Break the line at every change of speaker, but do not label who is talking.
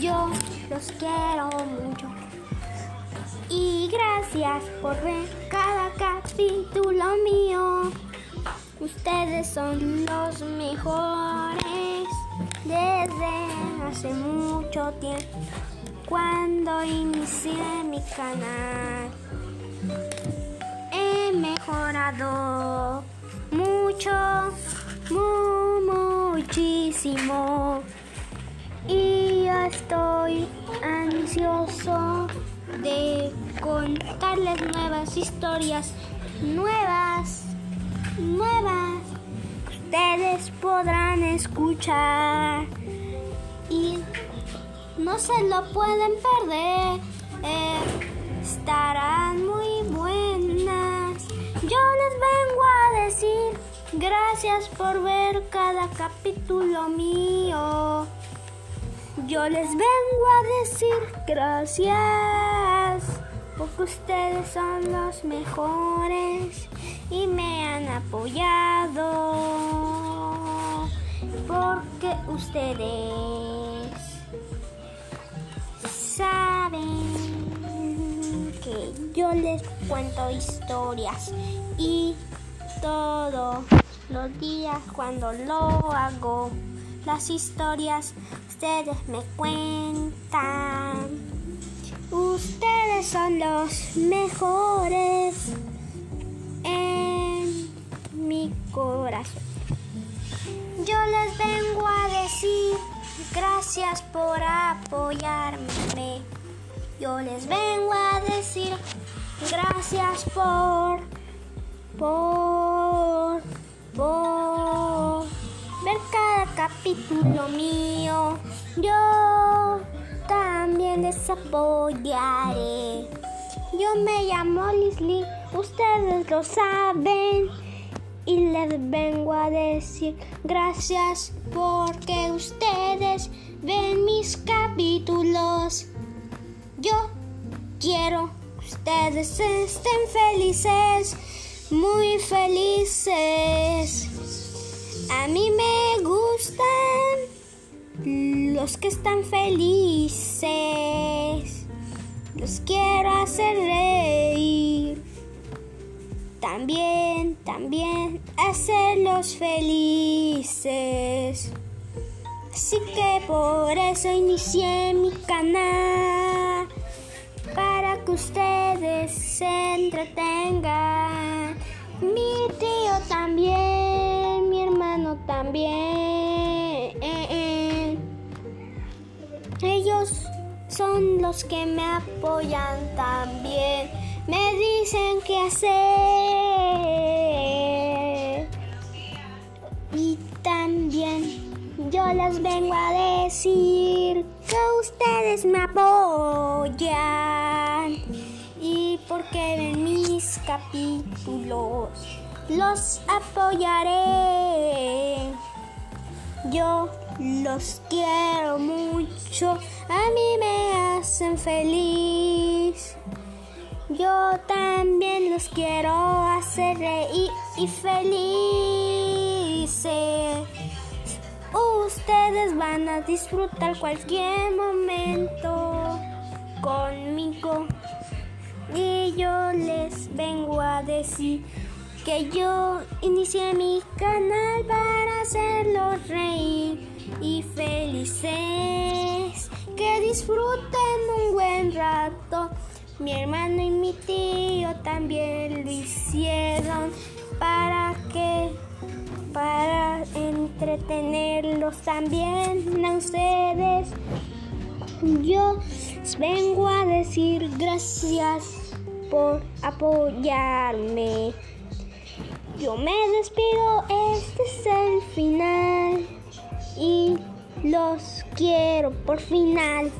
Yo los quiero mucho. Y gracias por ver cada capítulo mío. Ustedes son los mejores desde hace mucho tiempo cuando inicié mi canal. He mejorado mucho, muchísimo estoy ansioso de contarles nuevas historias, nuevas, nuevas. Ustedes podrán escuchar y no se lo pueden perder. Eh, estarán muy buenas. Yo les vengo a decir gracias por ver cada capítulo mío. Yo les vengo a decir gracias porque ustedes son los mejores y me han apoyado. Porque ustedes saben que yo les cuento historias y todos los días cuando lo hago las historias ustedes me cuentan. Ustedes son los mejores en mi corazón. Yo les vengo a decir gracias por apoyarme. Yo les vengo a decir gracias por, por, capítulo mío. Yo también les apoyaré. Yo me llamo Lisly, ustedes lo saben. Y les vengo a decir gracias porque ustedes ven mis capítulos. Yo quiero que ustedes estén felices, muy felices. A mí me los que están felices. Los quiero hacer reír. También, también hacerlos felices. Así que por eso inicié mi canal. Para que ustedes se entretengan. Mi tío también, mi hermano también. Son los que me apoyan también. Me dicen qué hacer. Y también yo les vengo a decir que ustedes me apoyan. Y porque ven mis capítulos, los apoyaré. Yo los quiero mucho, a mí me hacen feliz. Yo también los quiero hacer reír y felices. Ustedes van a disfrutar cualquier momento conmigo. Y yo les vengo a decir que yo inicié mi canal para hacerlos reír y felices. Que disfruten un buen rato. Mi hermano y mi tío también lo hicieron para que para entretenerlos también a ustedes. Yo vengo a decir gracias por apoyarme. Yo me despido, este es el final y los quiero por final.